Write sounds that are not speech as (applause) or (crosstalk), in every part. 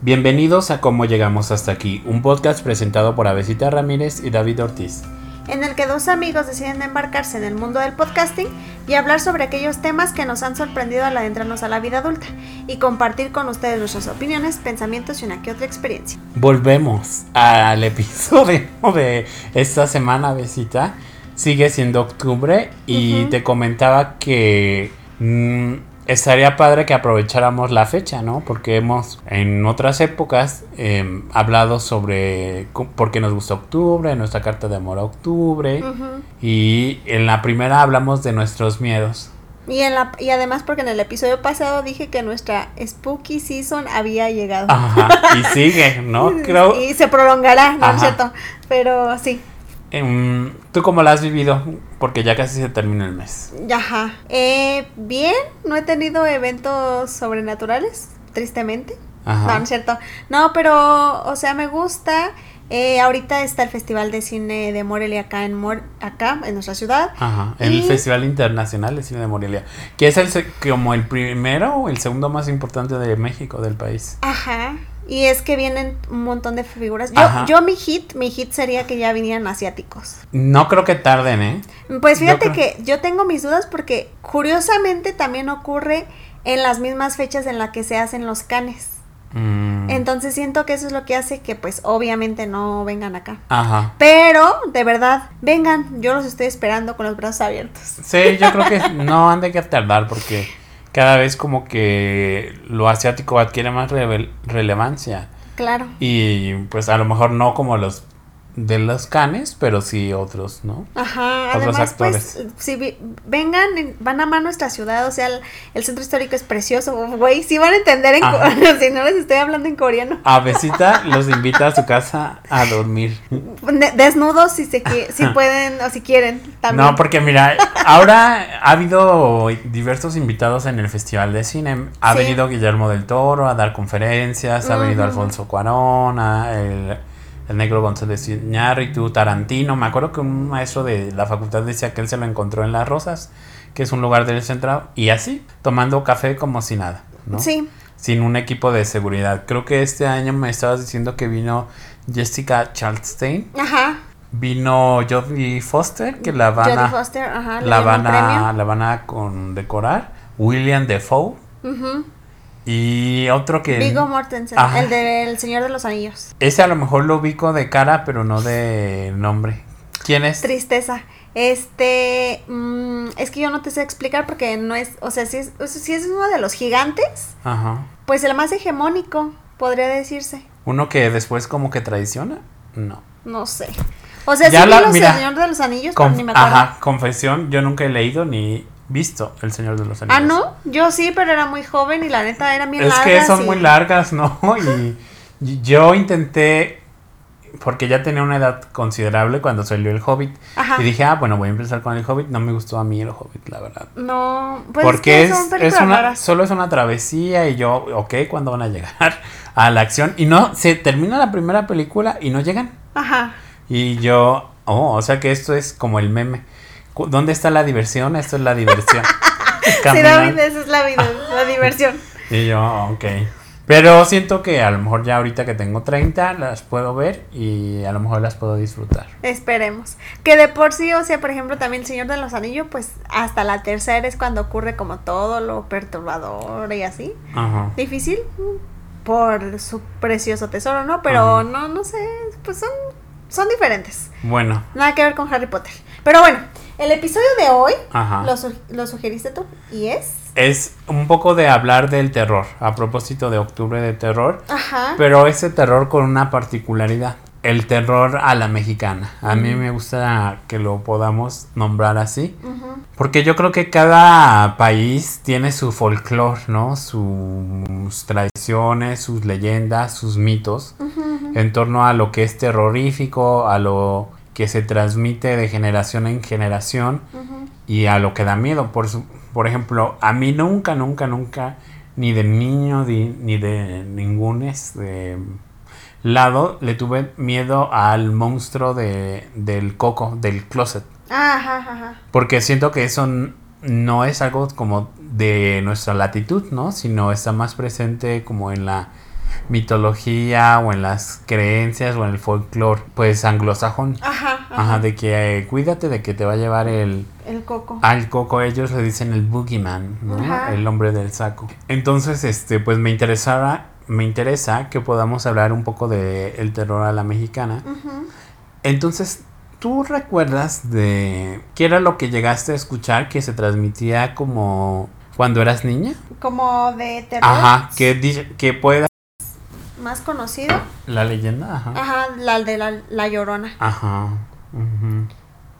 Bienvenidos a Cómo Llegamos Hasta Aquí, un podcast presentado por Avesita Ramírez y David Ortiz. en el que dos amigos deciden embarcarse en el mundo del podcasting y hablar sobre aquellos temas que nos han sorprendido al adentrarnos a la vida adulta y compartir con ustedes nuestras opiniones, pensamientos y una que otra experiencia. Volvemos al episodio (laughs) de esta semana, Besita. Sigue siendo octubre y te comentaba que mm, estaría padre que aprovecháramos la fecha, ¿no? Porque hemos en otras épocas em, hablado sobre por qué nos gusta octubre, nuestra carta de amor a octubre. Y en la primera hablamos de nuestros miedos. y, en la, y además porque en el episodio pasado dije que nuestra Spooky Season había llegado. Ajá, y sigue, ¿no? (laughs) Creo. Y se prolongará, ¿no es cierto? Pero sí. ¿Tú cómo la has vivido? Porque ya casi se termina el mes. Ajá. Eh, bien, no he tenido eventos sobrenaturales, tristemente. Ajá. No, no es cierto. No, pero, o sea, me gusta. Eh, ahorita está el Festival de Cine de Morelia acá en, Mor- acá, en nuestra ciudad. Ajá, el Y- Festival Internacional de Cine de Morelia, que es el como el primero o el segundo más importante de México, del país. Ajá. Y es que vienen un montón de figuras. Ajá. Yo, yo mi hit, mi hit sería que ya vinieran asiáticos. No creo que tarden, ¿eh? Pues Yo fíjate creo- que yo tengo mis dudas porque curiosamente también ocurre en las mismas fechas en las que se hacen los canes. Mm, Entonces siento que eso es lo que hace que pues obviamente no vengan acá. Ajá. Pero, de verdad, vengan, yo los estoy esperando con los brazos abiertos. Sí, yo creo que no han de que tardar porque cada vez como que lo asiático adquiere más rele- relevancia. Claro. Y pues a lo mejor no como los de los canes, pero sí otros, ¿no? Ajá, Otros además, actores. pues, si vi- vengan, en- van a amar nuestra ciudad, o sea, el, el centro histórico es precioso, güey, si van a entender en (laughs) si no les estoy hablando en coreano. A Besita los invita a su casa a dormir. De- desnudos si se si pueden o si quieren también. No, porque mira, ahora ha habido diversos invitados en el Festival de Cine. Ha Sí. venido Guillermo del Toro a dar conferencias, ha venido. Alfonso Cuarón, a el, el negro González Iñárritu, Tarantino. Me acuerdo que un maestro de la facultad decía que él se lo encontró en Las Rosas, que es un lugar del centro, y así, tomando café como si nada, ¿no? Sí, Sin un equipo de seguridad. Creo que este año me estabas diciendo que vino Jessica Chastain. ajá. Vino Jodie Foster, que la van a, Foster, ajá, le la van a, la van a condecorar. William Defoe. Ujú. Y otro que. Viggo Mortensen, Ajá. el del Señor de los Anillos. Ese a lo mejor lo ubico de cara, pero no de nombre. ¿Quién es? Tristeza. Este, mm, es que yo no te sé explicar porque no es, o sea, si es, si es uno de los gigantes, Ajá. pues el más hegemónico, podría decirse. Uno que después como que traiciona. No. No sé. O sea, Ya sí la- vi los mira, Señor de los Anillos, pero ni me acuerdo. Ajá, confesión. Yo nunca he leído ni visto El Señor de los Anillos. Ah, ¿no? Yo sí, pero era muy joven y la neta era bien Es largas. que son y- muy largas, (laughs) ¿no? Y, yo intenté, porque ya tenía una edad considerable cuando salió El Hobbit. Ajá. Y dije, ah, bueno, voy a empezar con El Hobbit. No me gustó a mí El Hobbit, la verdad. No, pues porque es, que es, son es una, raras. solo es una travesía y yo, ok, ¿cuándo van a llegar (laughs) a la acción? Y no, se termina la primera película y no llegan. Ajá. Y yo, oh, o sea que esto es como el meme. ¿Dónde está la diversión? Esto es la diversión. (laughs) Sí. David, esa es la vida, la diversión. (laughs) Y yo, ok. Pero siento que a lo mejor ya ahorita que tengo 30 las puedo ver y a lo mejor las puedo disfrutar. Esperemos. Que de por sí, o sea, por ejemplo, también El Señor de los Anillos, pues hasta la tercera es cuando ocurre como todo lo perturbador y así. Ajá. Difícil por su precioso tesoro, ¿no? Pero Ajá. no, no sé, pues son, son diferentes. Bueno, Nada que ver con Harry Potter. Pero bueno, el episodio de hoy ajá. lo, su- lo sugeriste tú y es... Es un poco de hablar del terror, a propósito de octubre de terror, Ajá. pero ese terror con una particularidad. El terror a la mexicana. A mí me gusta que lo podamos nombrar así. Ujú. Porque yo creo que cada país tiene su folclore, ¿no? Sus tradiciones, sus leyendas, sus mitos ujú. en torno a lo que es terrorífico, a lo que se transmite de generación en generación y a lo que da miedo. Por, su- por ejemplo, a mí nunca, nunca, nunca, ni de niño ni de ningún este, lado, le tuve miedo al monstruo de, del coco, del closet. Ajá, ajá. Porque siento que eso no es algo como de nuestra latitud, ¿no? Sino está más presente como en la mitología o en las creencias o en el folclore, pues anglosajón. Ajá, ajá. Ajá, de que eh, cuídate de que te va a llevar el, El coco. al coco, ellos le dicen el boogeyman, ¿no? Ajá. El hombre del saco. Entonces, este, pues me interesara, me interesa que podamos hablar un poco de el terror a la mexicana. Ujú. Entonces, ¿tú recuerdas de qué era lo que llegaste a escuchar que se transmitía como cuando eras niña? Como de terror. Ajá, que, que pueda Más conocido. la leyenda, ajá. Ajá, la de la, la llorona. Ajá.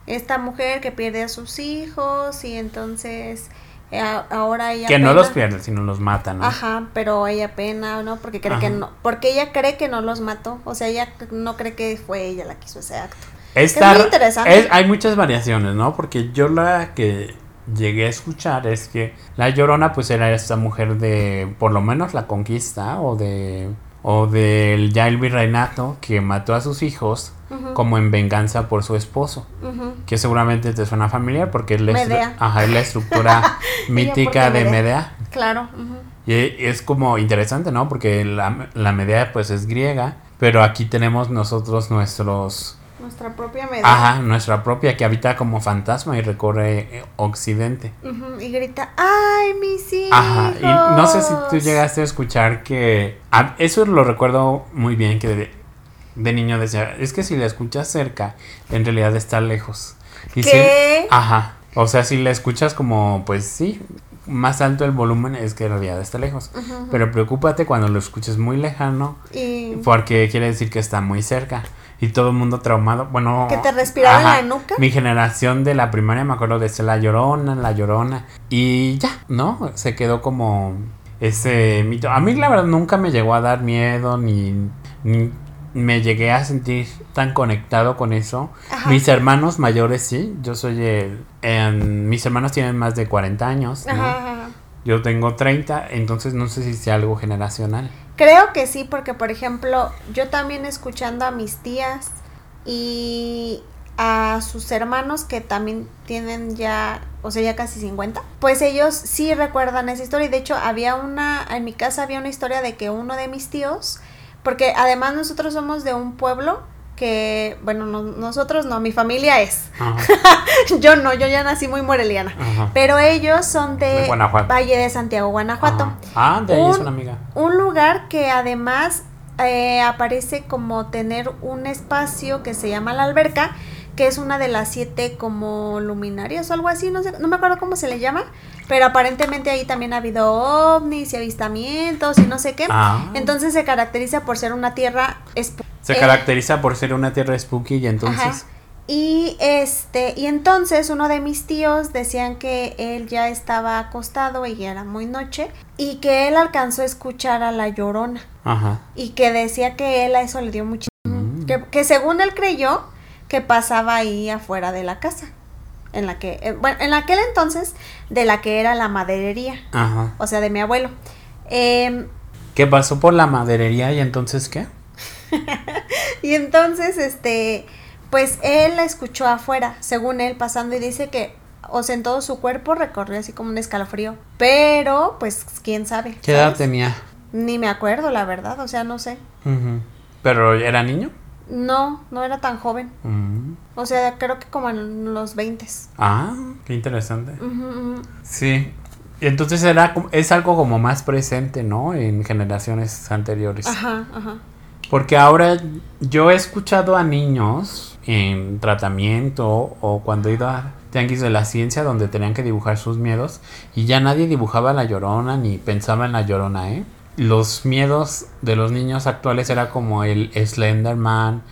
Esta mujer que pierde a sus hijos y entonces eh, ahora ella. Que no los pierden, sino los matan, ¿no? Ajá, pero ella pena, ¿no? Porque cree que no, porque ella cree que no los mató, o sea, ella no cree que fue ella la que hizo ese acto. Esta- Es muy interesante. es- hay muchas variaciones, ¿no? Porque yo la que llegué a escuchar es que la Llorona pues era esta mujer de por lo menos la conquista o de o del ya el virreinato que mató a sus hijos como en venganza por su esposo, que seguramente te suena familiar porque es la, estru- Medea. ajá, es la estructura (laughs) mítica ¿por qué de Medea? Medea. Claro. Y es como interesante, ¿no? Porque la, la Medea pues es griega, pero aquí tenemos nosotros nuestros Nuestra propia medida. Ajá, nuestra propia que habita como fantasma y recorre eh, Occidente. Y grita, ¡ay, mis hijos! Ajá, y no sé si tú llegaste a escuchar que... a- eso lo recuerdo muy bien, que de, de niño decía, es que si la escuchas cerca, en realidad está lejos. Y si- ¿Qué? ajá, o sea, si la escuchas como, pues sí, más alto el volumen es que en realidad está lejos. Pero preocúpate cuando lo escuches muy lejano, Y porque quiere decir que está muy cerca. Y todo el mundo traumado. Bueno. que te respiraba ajá, en la nuca. Mi generación de la primaria me acuerdo de ser la llorona, la llorona. Y ya, ¿no? Se quedó como ese mito. A mí la verdad nunca me llegó a dar miedo ni, ni me llegué a sentir tan conectado con eso. Ajá. Mis hermanos mayores sí. Yo soy el... mis hermanos tienen más de 40 años. ¿no? Ajá, ajá. Yo tengo 30, entonces no sé si sea algo generacional. Creo que sí, porque por ejemplo, yo también escuchando a mis tías y a sus hermanos que también tienen ya, o sea, ya casi 50, pues ellos sí recuerdan esa historia. De hecho, había una, en mi casa había una historia de que uno de mis tíos, porque además nosotros somos de un pueblo que, bueno, no- nosotros no, mi familia es. (laughs) Yo no, yo ya nací muy moreliana. ajá. Pero ellos son de. Valle de Santiago, Guanajuato. Ajá. Ah, de ahí es Un- una amiga. Un lugar que además eh, aparece como tener un espacio que se llama la alberca, que es una de las siete como luminarias o algo así, no sé, no me acuerdo cómo se le llama, pero aparentemente ahí también ha habido ovnis y avistamientos y no sé qué. Ah. Entonces se caracteriza por ser una tierra Se eh, caracteriza por ser una tierra spooky y Ajá. entonces... Y este, y entonces uno de mis tíos decían que él ya estaba acostado y ya era muy noche y que él alcanzó a escuchar a la llorona Ajá. y que decía que él a eso le dio muchísimo. Mm. Que, que según él creyó que pasaba ahí afuera de la casa. En la que, eh, bueno, en aquel entonces, de la que era la maderería, Ajá. o sea, de mi abuelo. Em, ¿Qué pasó por la maderería y entonces qué? (laughs) y entonces, este, pues él la escuchó afuera, según él pasando, y dice que, o sea, en todo su cuerpo recorrió así como un escalofrío. Pero, pues, quién sabe. ¿Qué edad tenía? Ni me acuerdo, la verdad, o sea, no sé. ¿Pero era niño? No, no era tan joven. Mm. O sea, creo que como en los 20. Ah, qué interesante. Sí. Y entonces era, es algo como más presente, ¿no? En generaciones anteriores. Ajá, ajá. Porque ahora yo he escuchado a niños en tratamiento o cuando he ido a tianguis de la ciencia donde tenían que dibujar sus miedos y ya nadie dibujaba la llorona ni pensaba en la llorona, ¿eh? Los miedos de los niños actuales era como el Slenderman,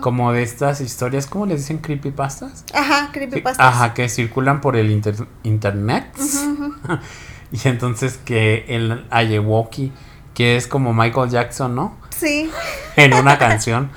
como de estas historias, ¿cómo les dicen creepypastas? Ajá, creepypastas. Ajá, que circulan por el inter- internet. (laughs) Y entonces que el Ayewokey, que es como Michael Jackson, ¿no? Sí, En una canción.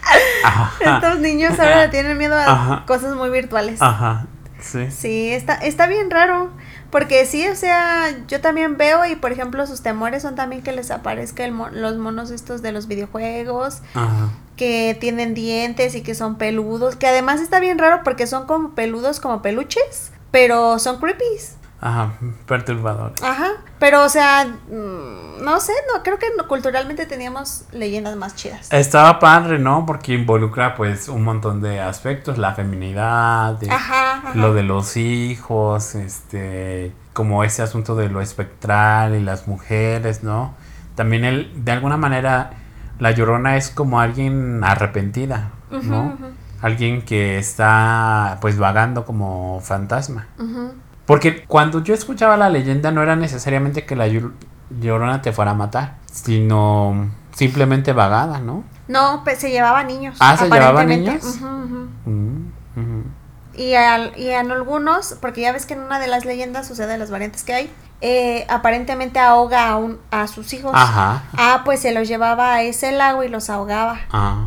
(laughs) Ajá. estos niños ahora tienen miedo a Ajá. cosas muy virtuales. Ajá. Sí. Sí, está, está bien raro. Porque sí, o sea, yo también veo y por ejemplo sus temores son también que les aparezca el los monos estos de los videojuegos, Ajá. que tienen dientes y que son peludos, que además está bien raro porque son como peludos como peluches, pero son creepies. Ajá, perturbador. Ajá, pero o sea, mm, no sé, no creo que culturalmente teníamos leyendas más chidas. Estaba padre, ¿no? Porque involucra pues un montón de aspectos, la feminidad, de- Ajá, ajá. lo de los hijos, este, como ese asunto de lo espectral y las mujeres, ¿no? También el, de alguna manera, la llorona es como alguien arrepentida, ¿no? Alguien que está pues vagando como fantasma. Porque cuando yo escuchaba la leyenda no era necesariamente que la llor- llorona te fuera a matar, sino simplemente vagada, ¿no? No, pues se llevaba niños. Ah, ¿se llevaba niños? Mm. Y, al- y en algunos, porque ya ves que en una de las leyendas sucede las variantes que hay, eh, aparentemente ahoga a, un, a sus hijos. Ajá. Ah, pues se los llevaba a ese lago y los ahogaba. Ah,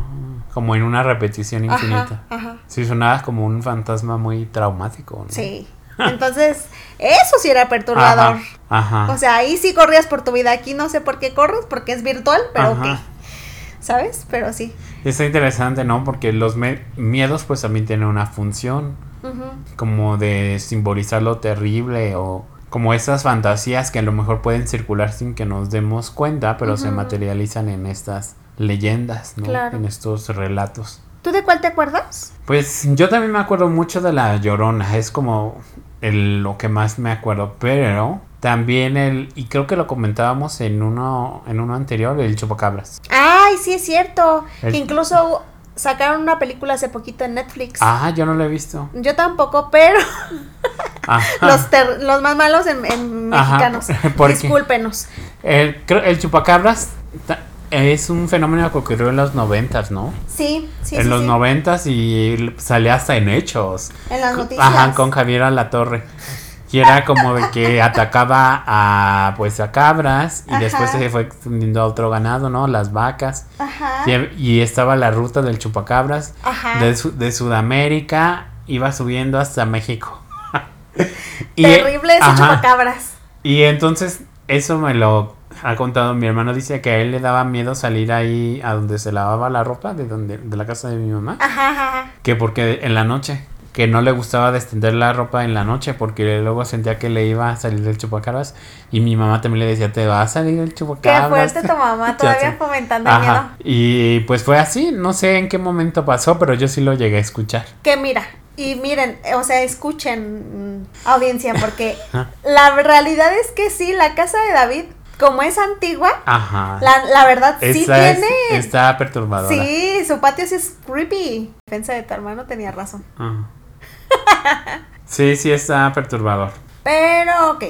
como en una repetición infinita. Ajá, ajá. Sí, sonaba como un fantasma muy traumático, ¿no? Sí. (laughs) Entonces, eso sí era perturbador. Ajá. ajá. O sea, ahí sí corrías por tu vida. Aquí no sé por qué corres, porque es virtual, pero Ajá. ok. ¿Sabes? Pero sí. Está interesante, ¿no? Porque los miedos pues también tienen una función, Ujú. como de simbolizar lo terrible o como esas fantasías que a lo mejor pueden circular sin que nos demos cuenta, pero se materializan en estas leyendas, ¿no? Claro. En estos relatos. ¿Tú de cuál te acuerdas? Pues yo también me acuerdo mucho de la Llorona, es como el- lo que más me acuerdo, pero también el, y creo que lo comentábamos en uno, en uno anterior, el Chupacabras. Ay, sí es cierto. El- Que incluso sacaron una película hace poquito en Netflix. Ah, yo no lo he visto. Yo tampoco, pero (laughs) los, ter- los más malos en, en mexicanos. (laughs) Discúlpenos. El, el chupacabras es un fenómeno que ocurrió en los noventas, ¿no? Sí, sí, en sí, los sí. noventas y salía hasta en hechos. En las noticias. Ajá, con Javier Alatorre. Y era como de que (laughs) atacaba a pues a cabras y Ajá. después se fue extendiendo a otro ganado, ¿no? Las vacas. Ajá. Y, y estaba la ruta del chupacabras Ajá. de, Su- de Sudamérica, iba subiendo hasta México. (laughs) Y- Terrible ese ajá. chupacabras. Y entonces eso me lo ha contado mi hermano. Dice que a él le daba miedo salir ahí a donde se lavaba la ropa, de donde de la casa de mi mamá. Ajá, ajá. Que porque en la noche, que no le gustaba destender la ropa en la noche porque luego sentía que le iba a salir el chupacabras. Y mi mamá también le decía, te va a salir el Qué chupacabras. fuerte tu mamá, (laughs) todavía fomentando el miedo. Y pues fue así, no sé en qué momento pasó, pero yo sí lo llegué a escuchar. Que mira, y miren, o sea, escuchen, mm, audiencia, porque (laughs) la realidad es que sí, la casa de David, como es antigua, Ajá. la, la verdad sí es- tiene. está perturbadora. Sí, su patio sí es creepy. Defensa de tu hermano tenía razón. Ajá. (laughs) Sí, sí está perturbador. Pero, ok.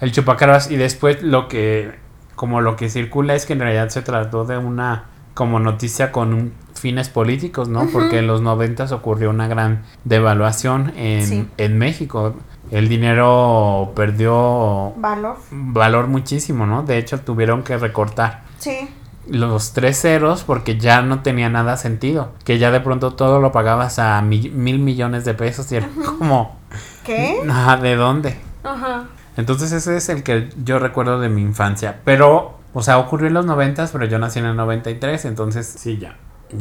El chupacabras y después lo que como lo que circula es que en realidad se trató de una como noticia con un- fines políticos, ¿no? Porque en los noventas ocurrió una gran devaluación en, Sí. en México. El dinero perdió Valor. valor muchísimo, ¿no? De hecho tuvieron que recortar Sí. los tres ceros porque ya no tenía nada sentido. Que ya de pronto todo lo pagabas a mi- mil millones de pesos y era como, ¿Qué? "Ah, ¿de dónde? Ajá. Entonces ese es el que yo recuerdo de mi infancia. Pero, o sea, ocurrió en los noventas, pero yo nací en el 93, entonces sí, ya,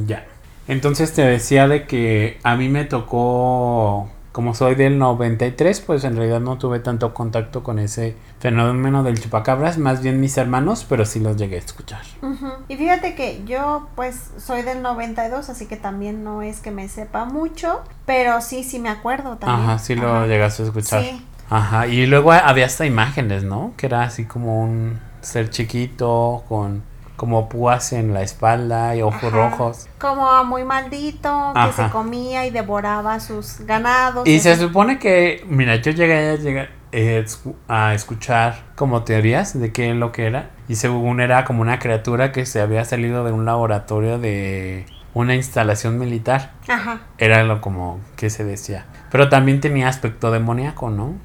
ya. Entonces te decía de que a mí me tocó, como soy del 93, pues en realidad no tuve tanto contacto con ese fenómeno del chupacabras, más bien mis hermanos, pero sí los llegué a escuchar. Ujú. Y fíjate que yo pues soy del 92, así que también no es que me sepa mucho, pero sí, sí me acuerdo también. Ajá, sí lo Ajá. llegaste a escuchar. Sí. Ajá, y luego había hasta imágenes, ¿no? Que era así como un ser chiquito con como púas en la espalda y ojos Ajá. rojos. Como muy maldito, que Ajá. se comía y devoraba sus ganados. Y se así. supone que, mira, yo llegué a, llegar, eh, a escuchar como teorías de qué es lo que era. Y según era como una criatura que se había salido de un laboratorio de una instalación militar. Ajá. Era lo como que se decía. Pero también tenía aspecto demoníaco, ¿no?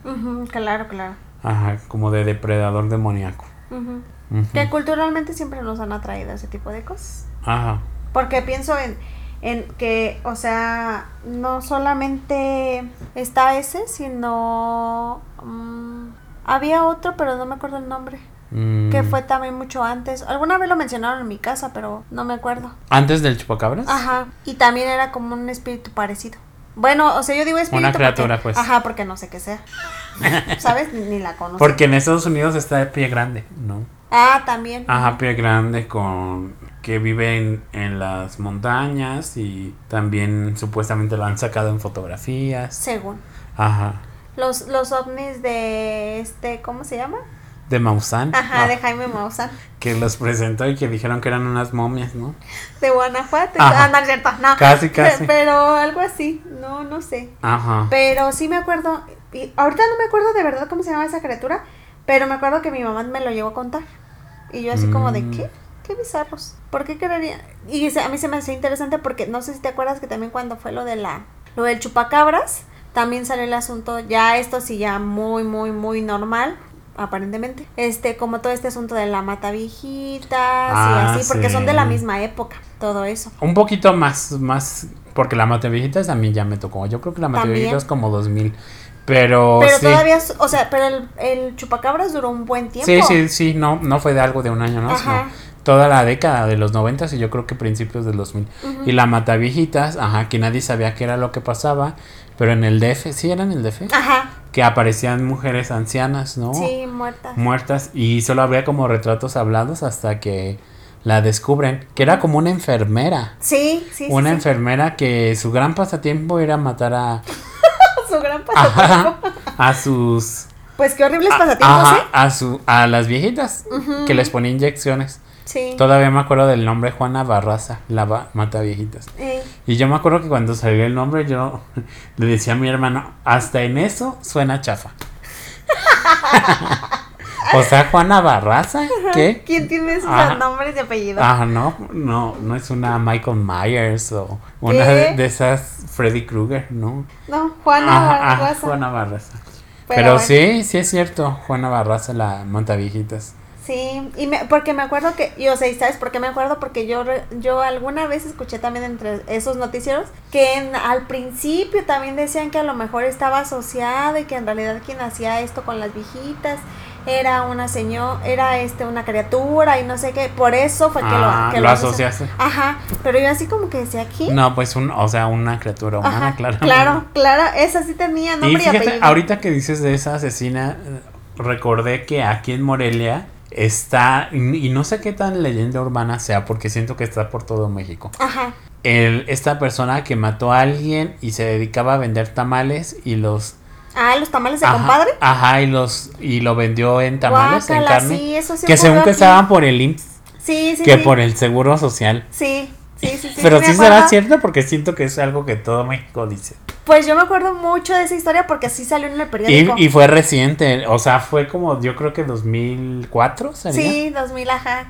Claro, claro. Ajá, como de depredador demoníaco. Que culturalmente siempre nos han atraído ese tipo de cosas. Ajá. Porque pienso en, en que, o sea, no solamente está ese, sino... mm, había otro, pero no me acuerdo el nombre. Mm. Que fue también mucho antes. Alguna vez lo mencionaron en mi casa, pero no me acuerdo. ¿Antes del chupacabras? Ajá. Y también era como un espíritu parecido. Bueno, o sea, yo digo espíritu. Una criatura, porque- pues. Ajá, porque no sé qué sea. (laughs) ¿Sabes? Ni la conozco. Porque en Estados Unidos está el pie grande, ¿no? Ah, también. Ajá, pie grande con que vive en, en las montañas y también supuestamente lo han sacado en fotografías. Según. Ajá. Los, los ovnis de este, ¿cómo se llama? De Maussan. Ajá, Ah, de Jaime Maussan. Que los presentó y que dijeron que eran unas momias, ¿no? De Guanajuato. Ah, no cierto, no. Casi, casi. Pero algo así, no, no sé. Ajá. Pero sí me acuerdo, y ahorita no me acuerdo de verdad cómo se llamaba esa criatura, pero me acuerdo que mi mamá me lo llegó a contar. Y yo así como de, Mm. ¿qué? Qué bizarros. ¿Por qué querería? Y se- a mí se me hacía interesante porque no sé si te acuerdas que también cuando fue lo de la lo del chupacabras, también salió el asunto, ya esto sí ya muy muy muy normal aparentemente. Este, como todo este asunto de la mata viejitas Ah, y así, porque son de la misma época, todo eso. Un poquito más, más, porque la Mataviejitas a mí ya me tocó. Yo creo que la También. Mataviejitas como 2000. Pero, Pero sí. todavía, o sea, pero el, el chupacabras duró un buen tiempo. Sí, sí, sí, no, no fue de algo de un año, ¿no? Ajá. Sino toda la década de los 90 y yo creo que principios del 2000. Ujú. Y la Mataviejitas, ajá, que nadie sabía qué era lo que pasaba, pero en el DF, sí, era en el DF, Ajá, que aparecían mujeres ancianas, ¿no? sí, muerta. Muertas y solo había como retratos hablados hasta que la descubren, que era como una enfermera. Sí, sí, una sí. enfermera que su gran pasatiempo era matar a, (laughs) (laughs) Su gran pasatiempo. a sus Pues qué horribles a- pasatiempos, ajá, ¿eh? a su a las viejitas que les ponía inyecciones. Sí. Todavía me acuerdo del nombre Juana Barraza, la mata viejitas. Eh, Y yo me acuerdo que cuando salió el nombre yo (laughs) le decía a mi hermano, hasta en eso suena chafa. (laughs) o sea, Juana Barraza, ¿qué? ¿Quién tiene esos Ajá. nombres y apellidos? Ah, no, no, no es una Michael Myers o una de, de esas Freddy Krueger, ¿no? No, Juana ajá, Barraza. Juana Barraza. Pero Pero, bueno. sí, sí es cierto, Juana Barraza, la Montaviejitas. Sí, y me, porque me acuerdo que, y, o sea, ¿y ¿sabes por qué me acuerdo? Porque yo, yo alguna vez escuché también entre esos noticieros que en- al principio también decían que a lo mejor estaba asociado y que en realidad quien hacía esto con las viejitas era una señora, era este una criatura y no sé qué, por eso fue que Ah, lo, que lo asocia- asociaste. Ajá, pero yo así como que decía aquí. No, pues un, o sea, una criatura humana, Ajá, claro. claro, claro, esa sí tenía Y nombre y, fíjate, apellido. ahorita que dices de esa asesina, recordé que aquí en Morelia está, y y no sé qué tan leyenda urbana sea, porque siento que está por todo México. Ajá, El, esta persona que mató a alguien y se dedicaba a vender tamales y los... ah, los tamales de ajá, compadre. Ajá, y los y lo vendió en tamales, en Guácala, carne. sí, eso sí que según que estaban por el IMSS, Sí, sí, que sí. por el seguro social. Sí, sí, sí, sí. Pero sí será cierto porque siento que es algo que todo México dice. Pues yo me acuerdo mucho de esa historia porque sí salió en el Y, periódico. y fue reciente, o sea, fue como yo creo que 2004, ¿sería? Sí, 2000, ajá.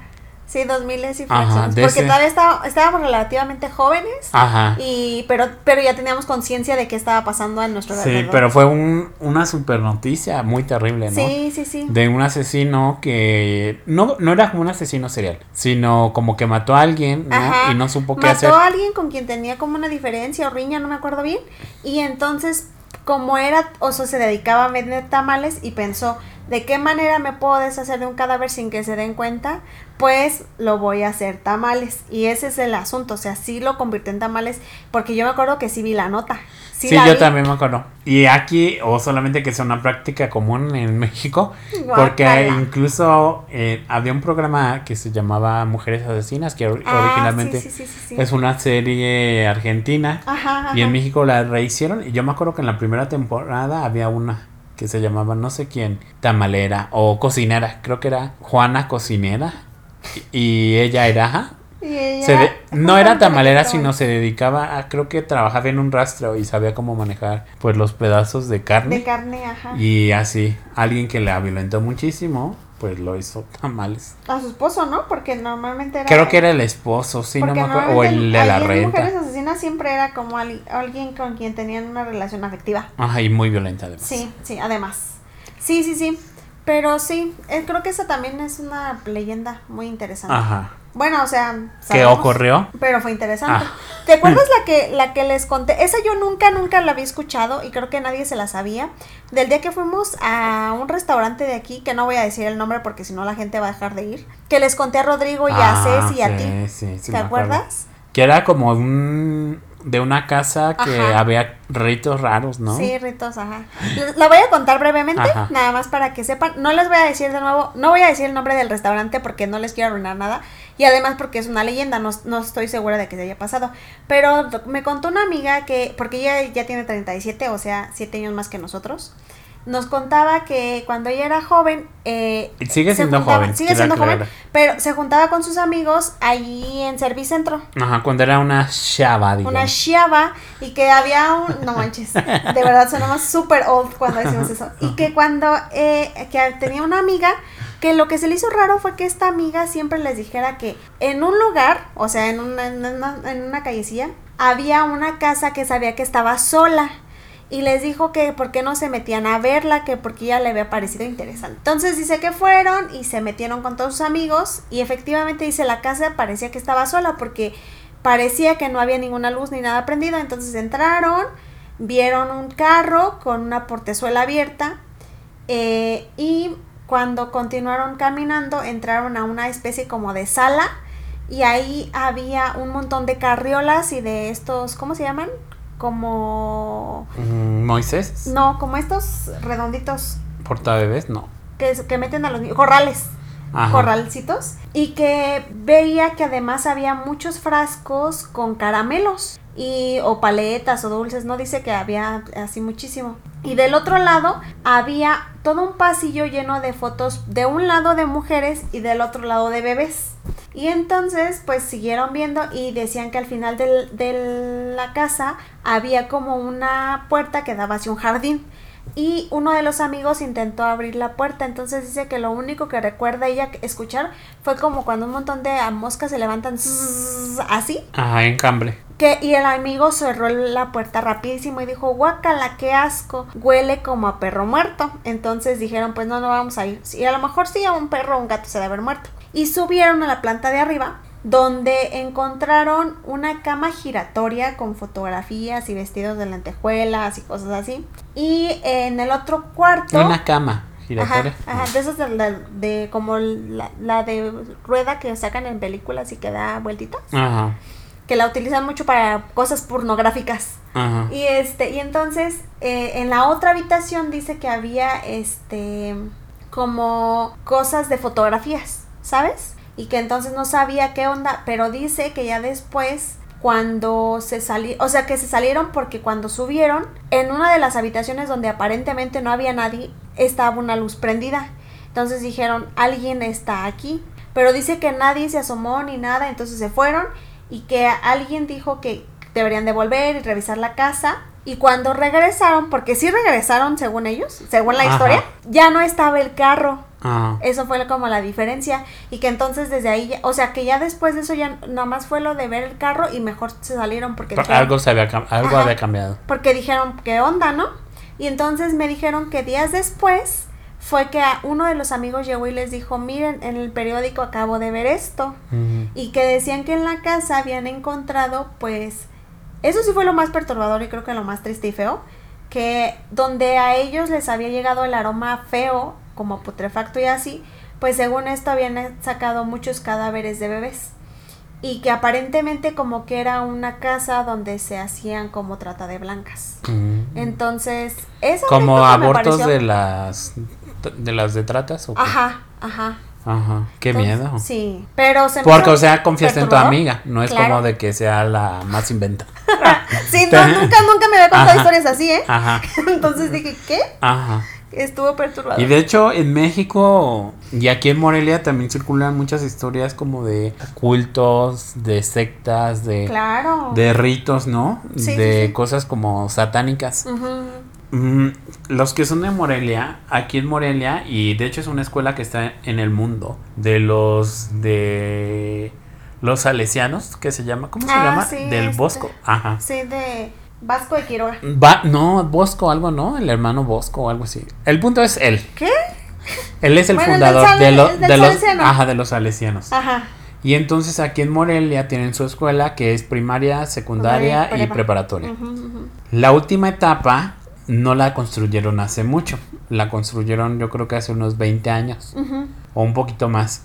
Sí, 2000 es y Ajá, Porque ese- todavía estaba- estábamos relativamente jóvenes. Ajá. Y, pero, pero ya teníamos conciencia de qué estaba pasando en nuestro Sí, alrededor. pero fue un, una super noticia muy terrible, ¿no? Sí, sí, sí. De un asesino que no, no era como un asesino serial, sino como que mató a alguien, ¿no? Ajá. Y no supo qué Mató hacer. a alguien con quien tenía como una diferencia o riña, no me acuerdo bien. Y entonces, como era, o sea, se dedicaba a vender tamales y pensó, ¿de qué manera me puedo deshacer de un cadáver sin que se den cuenta? Pues lo voy a hacer tamales. Y ese es el asunto, o sea, sí lo convirtió en tamales, porque yo me acuerdo que sí vi la nota. Sí, Sí, la yo vi. también me acuerdo. Y aquí, o solamente que sea una práctica común en México, porque incluso eh, había un programa que se llamaba Mujeres Asesinas, que Ah, originalmente sí, sí. es una serie argentina. Ajá, ajá. Y en México la rehicieron. Y yo me acuerdo que en la primera temporada había una que se llamaba no sé quién, tamalera o cocinera. Creo que era Juana Cocinera. Y, ella era, ajá, Y ella- se de- no era tamalera, sino se dedicaba a, creo que trabajaba en un rastro y sabía cómo manejar pues los pedazos de carne. De carne, ajá. y así, alguien que la violentó muchísimo, pues lo hizo (laughs) tamales. A su esposo, ¿no? Porque normalmente era... Creo que era el esposo, sí, no me acuerdo. O el de la renta. Mujeres asesinas siempre era como ali- alguien con quien tenían una relación afectiva. Ajá, y muy violenta además. Sí, sí, además. Sí, sí, sí. Pero sí, eh, creo que esa también es una leyenda muy interesante. Ajá. Bueno, o sea, ¿Qué sabemos, ocurrió? Pero fue interesante. Ah. ¿Te acuerdas la que la que les conté? Esa yo nunca nunca la había escuchado y creo que nadie se la sabía. Del día que fuimos a un restaurante de aquí, que no voy a decir el nombre porque si no la gente va a dejar de ir, que les conté a Rodrigo y a Ah, Ceci y a sí, ti. sí, sí ¿Te acuerdas? Que era como un de una casa que Ajá. había ritos raros, ¿no? Sí, ritos, ajá. La voy a contar brevemente, Ajá. nada más para que sepan. No les voy a decir de nuevo, no voy a decir el nombre del restaurante porque no les quiero arruinar nada. Y además porque es una leyenda, no, no estoy segura de que se haya pasado. Pero me contó una amiga que, porque ella ya tiene 37, o sea, 7 años más que nosotros. Nos contaba que cuando ella era joven... Eh, sigue siendo juntaba- joven, Sigue siendo joven, pero se juntaba con sus amigos allí en Servicentro. Ajá, cuando era una chava, digamos. una shiaba y que había un no manches de verdad sonamos súper old cuando decimos eso. Y que cuando eh, que tenía una amiga que lo que se le hizo raro fue que esta amiga siempre les dijera que en un lugar o sea en una, en una, en una callecilla había una casa que sabía que estaba sola y les dijo que por qué no se metían a verla, que porque ya le había parecido interesante. Entonces dice que fueron y se metieron con todos sus amigos y efectivamente dice la casa parecía que estaba sola porque parecía que no había ninguna luz ni nada prendido. Entonces entraron, vieron un carro con una portezuela abierta eh, y cuando continuaron caminando entraron a una especie como de sala y ahí había un montón de carriolas y de estos, ¿cómo se llaman? Como... Mm, Moisés, No, como estos redonditos portabebés, no. que, que meten a los niños, corrales, Ajá. corralcitos, y que veía que además había muchos frascos con caramelos y o paletas o dulces, no dice que había así muchísimo. Y del otro lado había todo un pasillo lleno de fotos de un lado de mujeres y del otro lado de bebés. Y entonces pues siguieron viendo y decían que al final de la casa había como una puerta que daba hacia un jardín. Y uno de los amigos intentó abrir la puerta, entonces dice que lo único que recuerda ella escuchar fue como cuando un montón de moscas se levantan zzzz, así. Ajá, en cambre. Que, y el amigo cerró la puerta rapidísimo y dijo, guácala, qué asco, huele como a perro muerto. Entonces dijeron, pues no, no vamos a ir. Y a lo mejor sí a un perro o un gato se debe haber muerto. Y subieron a la planta de arriba, donde encontraron una cama giratoria con fotografías y vestidos de lentejuelas y cosas así. Y en el otro cuarto... Una cama giratoria. Ajá, ajá, de esas de, de- de como la, la de rueda que sacan en películas y que da vueltitas Ajá. que la utilizan mucho para cosas pornográficas. Ajá. Y este, y entonces eh, en la otra habitación dice que había este como cosas de fotografías, ¿sabes? Y que entonces no sabía qué onda, pero dice que ya después cuando se salieron, o sea que se salieron porque cuando subieron, en una de las habitaciones donde aparentemente no había nadie, estaba una luz prendida. Entonces dijeron, alguien está aquí. Pero dice que nadie se asomó ni nada, entonces se fueron y que alguien dijo que deberían de volver y revisar la casa. Y cuando regresaron, porque sí regresaron según ellos, según la Ajá. historia, ya no estaba el carro. Ajá. Eso fue como la diferencia. Y que entonces desde ahí, ya- o sea que ya después de eso ya nada más fue lo de ver el carro y mejor se salieron porque Pero algo se había, algo Ajá. había cambiado. porque dijeron, ¿qué onda, no? Y entonces me dijeron que días después fue que a uno de los amigos llegó y les dijo, miren, en el periódico acabo de ver esto. Y que decían que en la casa habían encontrado, pues, eso sí fue lo más perturbador y creo que lo más triste y feo, que donde a ellos les había llegado el aroma feo, como putrefacto y así, pues según esto habían sacado muchos cadáveres de bebés. Y que aparentemente como que era una casa donde se hacían como trata de blancas. Ujú. Entonces, esa Como me abortos pareció- de las de las de tratas o qué? Ajá, ajá. Ajá. Qué Entonces, miedo. Sí, pero se Porque, o sea, confiaste en tu amiga. No es Claro. como de que sea la más inventa. (laughs) Sí, no, (laughs) nunca, nunca me había contado Ajá. historias así, ¿eh? Ajá. (laughs) Entonces dije, ¿qué? Ajá. Estuvo perturbado. Y de hecho, en México y aquí en Morelia también circulan muchas historias como de cultos, de sectas, de, Claro. de ritos, ¿no? Sí, de sí, sí. cosas como satánicas. Mm, los que son de Morelia, aquí en Morelia, y de hecho es una escuela que está en el mundo, de los de los salesianos, que se llama, ¿cómo se Ah, llama? sí, Del este. Bosco, ajá. Sí, de Vasco de Quiroga. Va, no, Bosco, algo, ¿no? El hermano Bosco o algo así. El punto es él. ¿Qué? Él es el Bueno, fundador sal- de, lo- de los, ajá, de los salesianos. Ajá. Y entonces aquí en Morelia tienen su escuela que es primaria, secundaria y y prepa. preparatoria. La última etapa no la construyeron hace mucho. La construyeron yo creo que hace unos 20 años o un poquito más.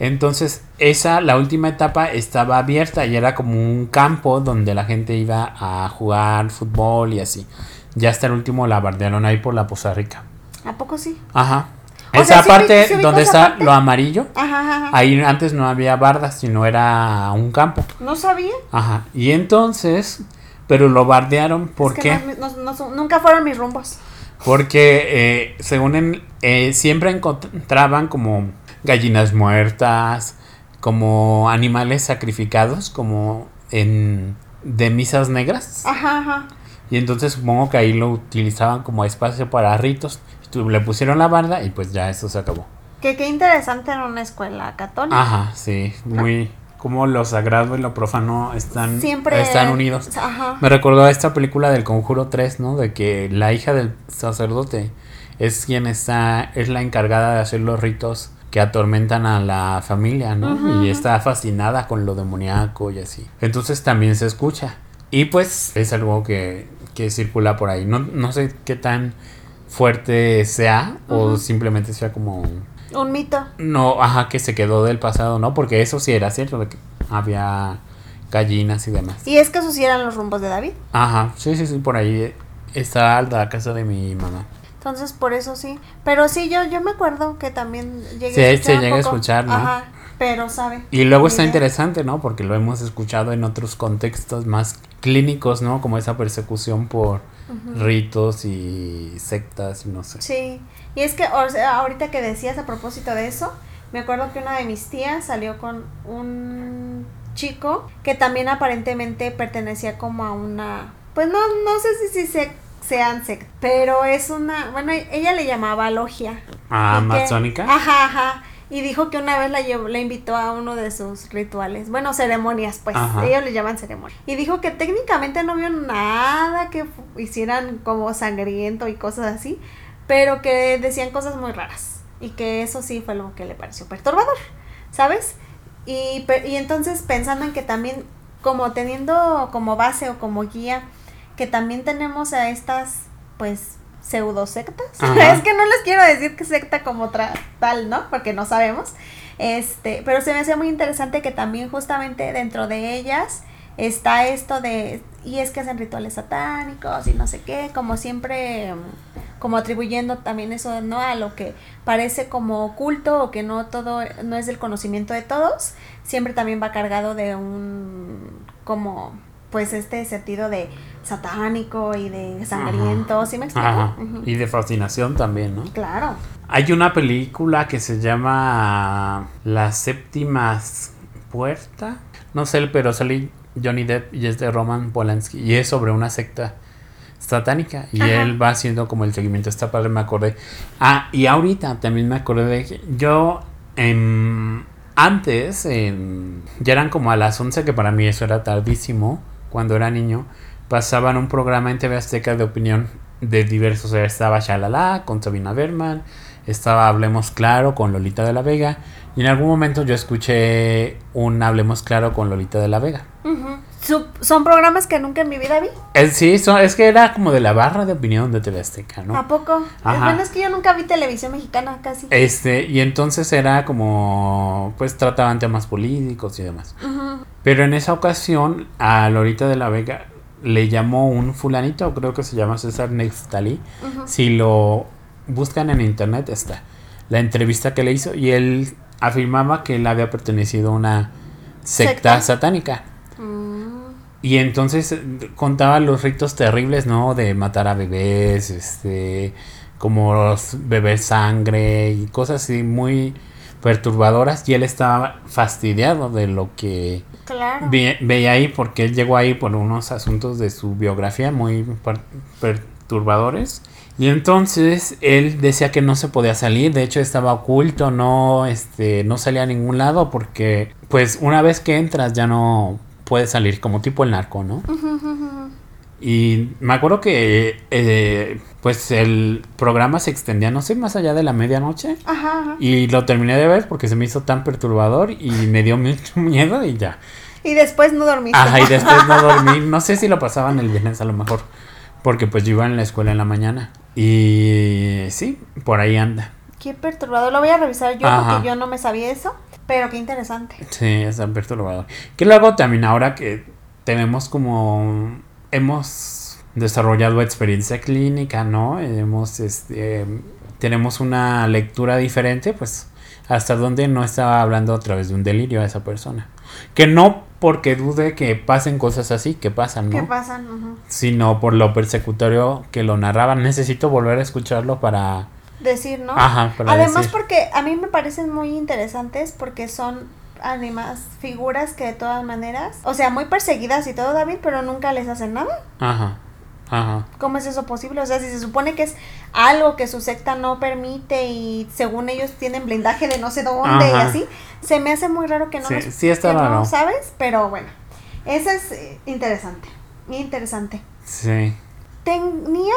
Entonces, esa, la última etapa estaba abierta y era como un campo donde la gente iba a jugar fútbol y así. Ya hasta el último la bardearon ahí por la Poza Rica. ¿A poco sí? Ajá. O esa sea, ¿sí parte sí donde está parte? lo amarillo, Ajá, ajá, ajá. ahí antes no había bardas, sino era un campo. No sabía. Ajá. Y entonces, pero lo bardearon, ¿por Es que no no- no nunca fueron mis rumbos. Porque eh, según en- eh, siempre encontraban como gallinas muertas, como animales sacrificados, como en de misas negras. Ajá, ajá. Y entonces supongo que ahí lo utilizaban como espacio para ritos. Le pusieron la barda y pues ya eso se acabó. Que qué interesante en una escuela católica. Ajá, sí, muy como lo sagrado y lo profano están, Siempre están unidos. Ajá. Me recordó a esta película del Conjuro 3, ¿no? De que la hija del sacerdote es quien está, es la encargada de hacer los ritos que atormentan a la familia, ¿no? Y está fascinada con lo demoníaco y así. Entonces también se escucha. Y pues es algo que, que circula por ahí. No, no sé qué tan fuerte sea o simplemente sea como... Un mito. No, ajá, que se quedó del pasado, ¿no? Porque eso sí era cierto, de que había gallinas y demás. Y es que esos sí eran los rumbos de David. Ajá, sí, sí, sí, por ahí está la casa de mi mamá. Entonces, por eso sí. Pero sí, yo, yo me acuerdo que también llegué Sí, a escuchar se un llega a escuchar, ¿no? Ajá, pero sabe. Y luego está idea. interesante, ¿no? Porque lo hemos escuchado en otros contextos más clínicos, ¿no? Como esa persecución por ritos y sectas y no sé. Sí. Y es que o sea, ahorita que decías a propósito de eso, me acuerdo que una de mis tías salió con un chico que también aparentemente pertenecía como a una, pues no, no sé si, si se, sean sect, pero es una, bueno, ella le llamaba logia. Ah, masónica. Ajá, ajá. Y dijo que una vez la, llevó, la invitó a uno de sus rituales. Bueno, ceremonias, pues. Ajá. Ellos le llaman ceremonia. Y dijo que técnicamente no vio nada que hicieran como sangriento y cosas así. Pero que decían cosas muy raras. Y que eso sí fue lo que le pareció perturbador. ¿Sabes? Y, y entonces pensando en que también, como teniendo como base o como guía, que también tenemos a estas, pues, pseudo sectas. (laughs) Es que no les quiero decir que secta como tal, ¿no? Porque no sabemos. Este, pero se me hacía muy interesante que también justamente dentro de ellas está esto de y es que hacen rituales satánicos y no sé qué, como siempre mm, como atribuyendo también eso no a lo que parece como oculto o que no todo no es del conocimiento de todos, siempre también va cargado de un como pues este sentido de satánico y de sangriento, ¿sí me explico? Ajá. Y de fascinación también, ¿no? Claro. Hay una película que se llama La séptima puerta. No sé, pero sale Johnny Depp y es de Roman Polanski. Y es sobre una secta satánica. Y Ajá. él va haciendo como el seguimiento. Esta padre me acordé. Ah, y ahorita también me acordé de que yo em, antes, em, ya eran como a las 11, que para mí eso era tardísimo, cuando era niño, pasaban un programa en TV Azteca de opinión de diversos. O sea, estaba Shalala con Sabina Berman, estaba Hablemos Claro con Lolita de la Vega. Y en algún momento yo escuché un Hablemos Claro con Lolita de la Vega. Su- son programas que nunca en mi vida vi. Es, sí, so- es que era como de la barra de opinión de TV Azteca, ¿no? ¿A poco? Ajá. Bueno, es que yo nunca vi televisión mexicana casi. Este, y entonces era como, pues trataban temas políticos y demás. Pero en esa ocasión, a Lolita de la Vega le llamó un fulanito, creo que se llama César Nextali. Si lo buscan en internet está la entrevista que le hizo y él afirmaba que él había pertenecido a una secta, ¿Secta? satánica. Mm. Y entonces eh, contaba los ritos terribles, ¿no? De matar a bebés, este, como beber sangre y cosas así muy perturbadoras. Y él estaba fastidiado de lo que Claro. ve- veía ahí porque él llegó ahí por unos asuntos de su biografía muy per- perturbadores. Y entonces él decía que no se podía salir, de hecho estaba oculto, no, este, no salía a ningún lado porque pues una vez que entras ya no puedes salir, como tipo el narco, ¿no? Y me acuerdo que eh, pues el programa se extendía, no sé, más allá de la medianoche. Ajá, ajá. Y lo terminé de ver porque se me hizo tan perturbador y me dio mucho (laughs) miedo y ya. Y después no dormiste. Ajá, y después no (laughs) dormí. No sé si lo pasaban el viernes a lo mejor. Porque pues yo iba en la escuela en la mañana. Y sí, por ahí anda. Qué perturbador. Lo voy a revisar yo Ajá. porque yo no me sabía eso. Pero qué interesante. Sí, es tan perturbador. Que luego también ahora que tenemos como... Hemos desarrollado experiencia clínica, ¿no? Hemos, este... Tenemos una lectura diferente, pues hasta donde no estaba hablando a través de un delirio a esa persona. Que no porque dude que pasen cosas así, que pasan, ¿no? ¿Qué pasan? Ujú. Sino por lo persecutorio que lo narraban. Necesito volver a escucharlo para... Decir, ¿no? Ajá, para Además decir. porque a mí me parecen muy interesantes porque son animas, figuras que de todas maneras, o sea, muy perseguidas y todo, David, pero nunca les hacen nada. Ajá, ajá. ¿Cómo es eso posible? O sea, si se supone que es algo que su secta no permite y según ellos tienen blindaje de no sé dónde y así, se me hace muy raro que no Sí, nos- sí está que no raro. sabes, pero bueno, eso es eh, interesante, interesante. Sí. Tenía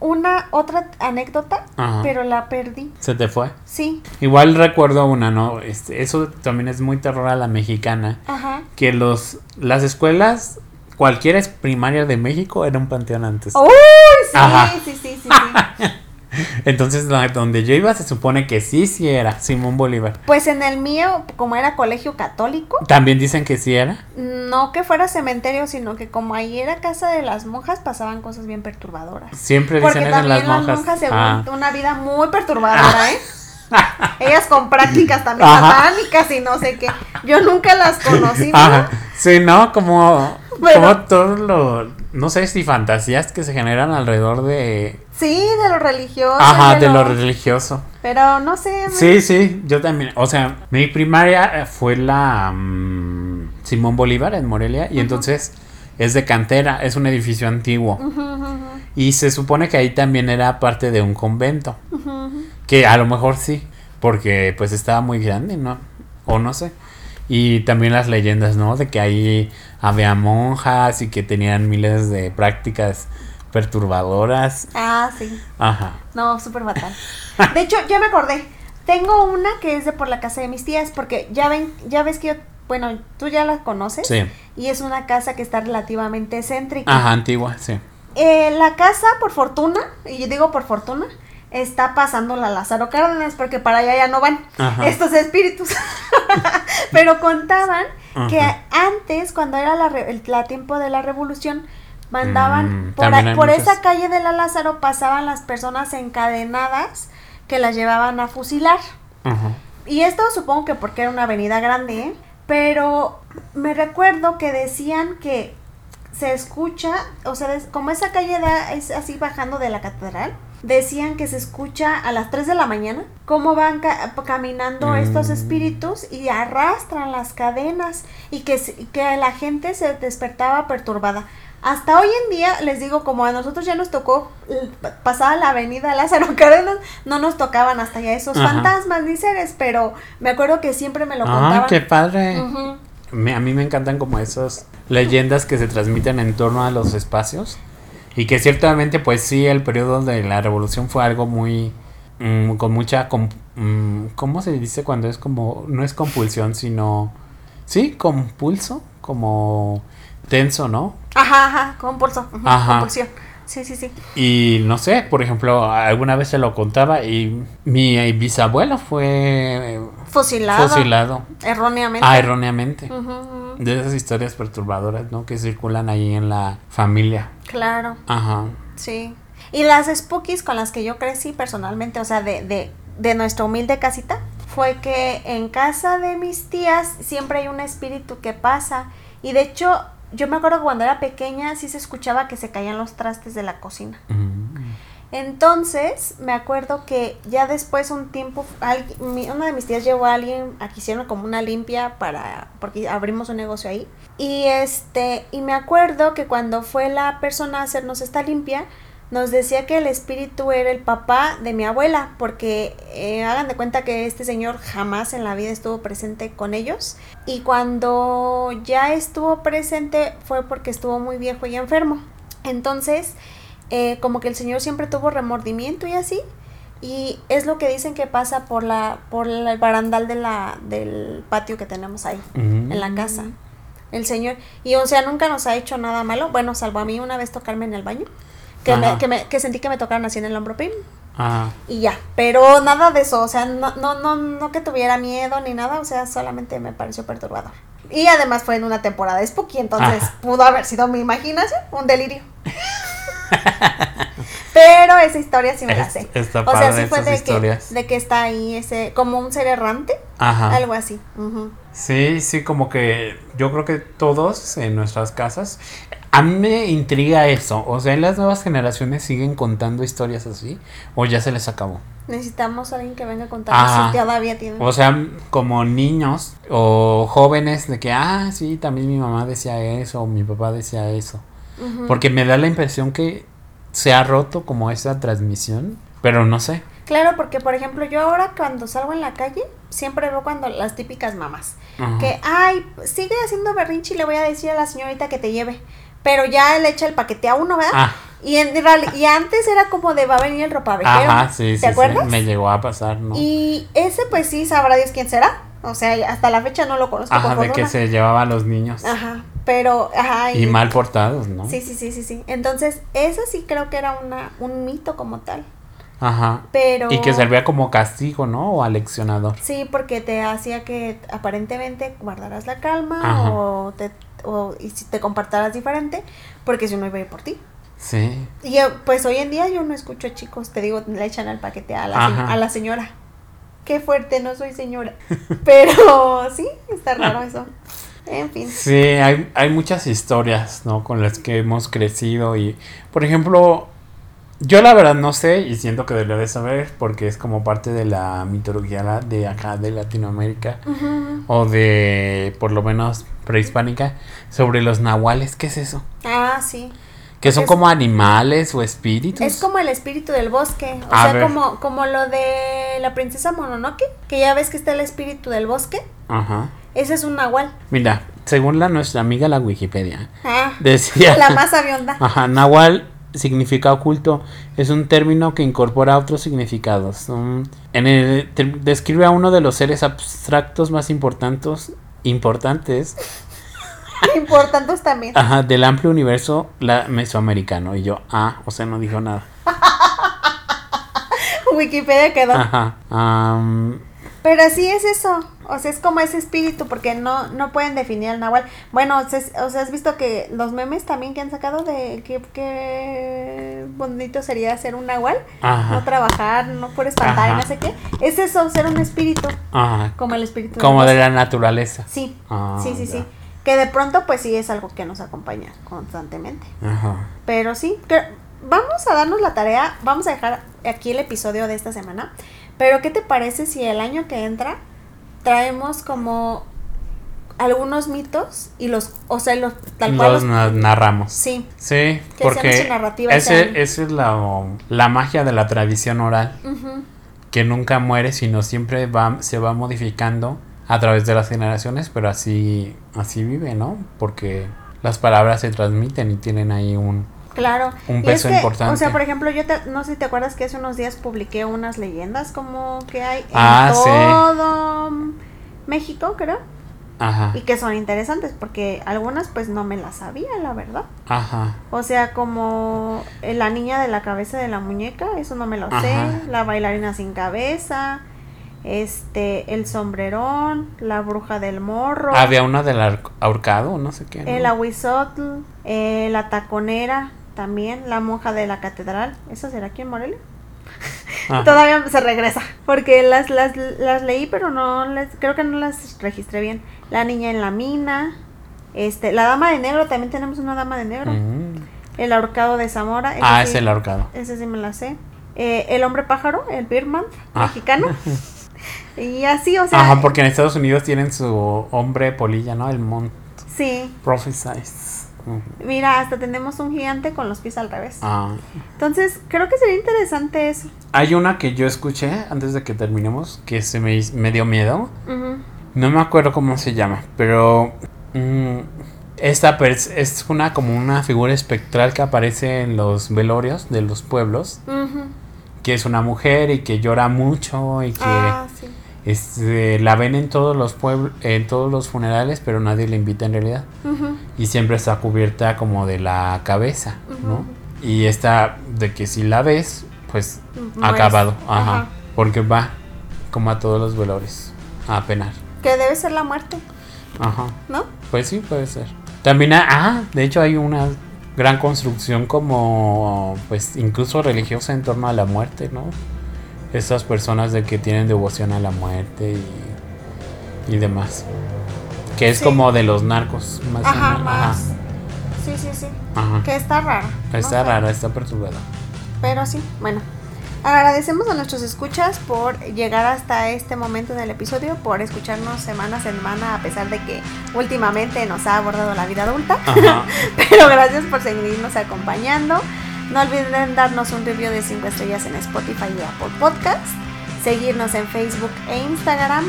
una otra anécdota, Ajá. pero la perdí. ¿Se te fue? Sí, Igual recuerdo una, ¿no? Este, eso también es muy terror a la mexicana. ajá. Que los las escuelas, cualquiera es primaria de México, era un panteón antes. ¡Uy! Sí, sí, sí, sí, sí. (laughs) Entonces, donde yo iba se supone que sí, sí era Simón Bolívar. Pues en el mío, como era colegio católico, También dicen que sí era. no que fuera cementerio, sino que como ahí era casa de las monjas, pasaban cosas bien perturbadoras. Siempre Porque dicen eso en también las monjas. se Ah. una vida muy perturbadora, ¿eh? (laughs) Ellas con prácticas también satánicas y no sé qué. Yo nunca las conocí. ¿no? Sí, ¿no? Como, como todo lo, no sé si fantasías que se generan alrededor de, Sí, de lo religioso. ajá, de lo religioso. Pero no sé. me- Sí, sí, yo también. O sea, mi primaria eh, fue la mm, Simón Bolívar en Morelia y entonces es de cantera, es un edificio antiguo. Y se supone que ahí también era parte de un convento. Que a lo mejor sí, porque pues estaba muy grande, ¿no? O no sé. Y también las leyendas, ¿no? De que ahí había monjas y que tenían miles de prácticas perturbadoras. Ah, sí. Ajá. No, súper fatal. (laughs) De hecho, ya me acordé. Tengo una que es de por la casa de mis tías, porque ya ven, ya ves que yo, bueno, tú ya la conoces. Sí. Y es una casa que está relativamente céntrica. Ajá, antigua, sí. Eh, la casa, por fortuna, y yo digo por fortuna, está pasando la Lázaro Cárdenas, porque para allá ya no van Ajá. estos espíritus. (laughs) Pero contaban que antes, cuando era la, el la tiempo de la revolución, mandaban Mm, por, esa calle de la Lázaro, pasaban las personas encadenadas que las llevaban a fusilar. Y esto supongo que porque era una avenida grande, ¿eh? Pero me recuerdo que decían que se escucha, o sea, como esa calle da, es así bajando de la catedral, decían que se escucha a las 3 de la mañana cómo van ca- caminando estos Mm. espíritus y arrastran las cadenas y que, que la gente se despertaba perturbada. Hasta hoy en día, les digo, como a nosotros ya nos tocó eh, pa- pasar a la avenida Lázaro (laughs) Cárdenas, no nos tocaban hasta allá esos Ajá. fantasmas ni seres, pero me acuerdo que siempre me lo Ah, contaban. qué padre. Me- a mí me encantan como esas leyendas que se transmiten en torno a los espacios. Y que ciertamente, pues sí, el periodo de la revolución fue algo muy. mm, con mucha. com- mm, ¿Cómo se dice cuando es como. No es compulsión, sino. Sí, compulso. Como. tenso, ¿no? Ajá, ajá, compulso. Ajá. Compulsión. Sí, sí, sí. Y no sé, por ejemplo, alguna vez se lo contaba y mi eh, bisabuelo fue Fusilado. fusilado. Erróneamente. Ah, erróneamente. De esas historias perturbadoras, ¿no? Que circulan ahí en la familia. Claro, Ajá. sí. Y las spookies con las que yo crecí personalmente, o sea, de, de, de nuestra humilde casita, fue que en casa de mis tías siempre hay un espíritu que pasa. Y de hecho, yo me acuerdo que cuando era pequeña sí se escuchaba que se caían los trastes de la cocina. Mm. Entonces, me acuerdo que ya después un tiempo, alguien- mi- una de mis tías llevó a alguien a que hicieron como una limpia para, porque abrimos un negocio ahí. Y este, y me acuerdo que cuando fue la persona a hacernos esta limpia, nos decía que el espíritu era el papá de mi abuela, porque eh, hagan de cuenta que este señor jamás en la vida estuvo presente con ellos. Y cuando ya estuvo presente fue porque estuvo muy viejo y enfermo. Entonces, eh, como que el señor siempre tuvo remordimiento y así. Y es lo que dicen que pasa por la por el barandal de la, del patio que tenemos ahí, en la casa. El señor, y o sea, nunca nos ha hecho nada malo. Bueno, salvo a mí una vez tocarme en el baño. Que, me- que, me- que sentí que me tocaron así en el hombro, pim, Ajá. Y ya, pero nada de eso, o sea, no, no, no, no que tuviera miedo ni nada, o sea, solamente me pareció perturbador. Y además fue en una temporada de Spooky, entonces Ajá. pudo haber sido mi imaginación, un delirio. (laughs) Pero esa historia sí me la sé. está o sea, sí fue de que, de que está ahí ese, como un ser errante, Ajá. algo así. Sí, sí, como que yo creo que todos en nuestras casas. A mí me intriga eso. O sea, las nuevas generaciones siguen contando historias así. O ya se les acabó. Necesitamos a alguien que venga a contarnos si todavía tienen. O sea, como niños o jóvenes de que, ah, sí, también mi mamá decía eso, o mi papá decía eso. Porque me da la impresión que se ha roto como esa transmisión, pero no sé. Claro, porque por ejemplo, yo ahora cuando salgo en la calle, siempre veo cuando las típicas mamás. Ajá. Que, ay, sigue haciendo berrinche y le voy a decir a la señorita que te lleve. Pero ya le echa el paquete a uno, ¿verdad? Ah, Y, en y antes era como de va a venir el ropavejero. ajá, sí, sí, ¿Te acuerdas? sí, me llegó a pasar, ¿no? Y ese pues sí, sabrá Dios quién será. O sea, hasta la fecha no lo conozco Ajá, por de que se llevaba a los niños. Ajá, pero, ajá. Y mal portados, ¿no? Sí, sí, sí, sí, sí. Entonces, eso sí creo que era una, un mito como tal. Ajá. Pero... Y que servía como castigo, ¿no? O aleccionador. Sí, porque te hacía que aparentemente guardaras la calma Ajá. o te o, y si te comportaras diferente, porque si no iba a ir por ti. Sí. Y eh, pues hoy en día yo no escucho a chicos, te digo, le echan el paquete a la, Ajá. a la señora. Qué fuerte, no soy señora. (laughs) Pero sí, está raro (laughs) eso. En fin. Sí, hay, hay muchas historias, ¿no? Con las que hemos crecido y, por ejemplo, yo la verdad no sé y siento que debería de saber porque es como parte de la mitología de acá, de Latinoamérica Ujú. o de, por lo menos, prehispánica, sobre los nahuales. ¿Qué es eso? Ah, sí. ¿Que son Es- como animales o espíritus? Es como el espíritu del bosque. O A sea, ver. como, como lo de la princesa Mononoke, que ya ves que está el espíritu del bosque. Ajá. Ese es un nahual. Mira, según la nuestra amiga la Wikipedia, Ah, decía... (laughs) la más avionda. Ajá, Nahual significa oculto. Es un término que incorpora otros significados. En el, describe a uno de los seres abstractos más importantes, importantes (laughs) Importantes también. ajá, del amplio universo la, mesoamericano. Y yo, ah, o sea, no dijo nada. (laughs) Wikipedia quedó. Ajá. am, Pero sí es eso. O sea, es como ese espíritu, porque no, no pueden definir al nahual. Bueno, se- o sea, has visto que los memes también que han sacado de que, que bonito sería ser un nahual, no trabajar, no por espantar y Ajá. no sé qué. Es eso, ser un espíritu, Ajá. como el espíritu Como de la naturaleza. Sí, Ah, sí, sí, ya. sí. Que de pronto, pues sí es algo que nos acompaña constantemente. Ajá. Pero sí, que vamos a darnos la tarea, vamos a dejar aquí el episodio de esta semana. Pero ¿qué te parece si el año que entra traemos como algunos mitos y los, o sea, los tal cual Los los- na- narramos. sí, Sí, Que porque narrativa ese esa es la, la magia de la tradición oral. que nunca muere, sino siempre va, se va modificando a través de las generaciones, pero así, así vive, ¿no? Porque las palabras se transmiten y tienen ahí un... claro. Un y peso es que, importante. O sea, por ejemplo, yo te- no sé si te acuerdas que hace unos días publiqué unas leyendas como que hay en Ah, sí. todo México, creo, Ajá, y que son interesantes porque algunas pues no me las sabía, la verdad. ajá, O sea, como la niña de la cabeza de la muñeca, eso no me lo Ajá. sé. La bailarina sin cabeza, este, el sombrerón, la bruja del morro, Había una del ahorcado, no sé qué. ¿no? el aguizotl, eh, la taconera, también la monja de la catedral. ¿Esa será aquí en Morelia? (laughs) Todavía se regresa, porque las, las, las leí, pero no las, creo que no las registré bien. La niña en la mina, este, la dama de negro, también tenemos una dama de negro. Mm. El ahorcado de Zamora. ese Ah, sí- es el ahorcado. Ese sí me la sé. Eh, el hombre pájaro, el Birdman Ah. mexicano. (laughs) y así, o sea. Ajá, porque en Estados Unidos tienen su hombre polilla, ¿no? El Mont Sí. Prophesize. Mira, hasta tenemos un gigante con los pies al revés. Ah. Entonces, creo que sería interesante eso. Hay una que yo escuché antes de que terminemos que se me, dio miedo. Ujú. No me acuerdo cómo se llama, pero mm, esta es una como una figura espectral que aparece en los velorios de los pueblos, Ujú. que es una mujer y que llora mucho y que Ah, sí. este, la ven en todos los pueblos, en todos los funerales, pero nadie la invita en realidad Ujú. Y siempre está cubierta como de la cabeza, ¿no? Y esta de que si la ves pues acabado. Ajá. Ajá. Porque va como a todos los velores a penar. Que debe ser la muerte, Ajá. ¿no? Pues sí, puede ser. También, ha- ah, de hecho hay una gran construcción como, pues, incluso religiosa en torno a la muerte, ¿no? Esas personas de que tienen devoción a la muerte y, y demás. Que es Sí. como de los narcos, más o Ajá, menos. más. Sí, sí, sí. Ajá. Que está rara. no Está sé. rara, está perturbada. Pero sí, bueno. Agradecemos a nuestros escuchas por llegar hasta este momento del episodio, por escucharnos semana a semana, a pesar de que últimamente nos ha abordado la vida adulta. Ajá. (laughs) Pero gracias por seguirnos acompañando. No olviden darnos un review de 5 estrellas en Spotify y Apple Podcast. Seguirnos en Facebook e Instagram.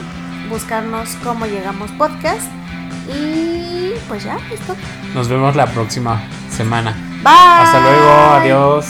Buscarnos cómo llegamos podcast. Y pues ya, listo. Nos vemos la próxima semana. Bye. Hasta luego, adiós.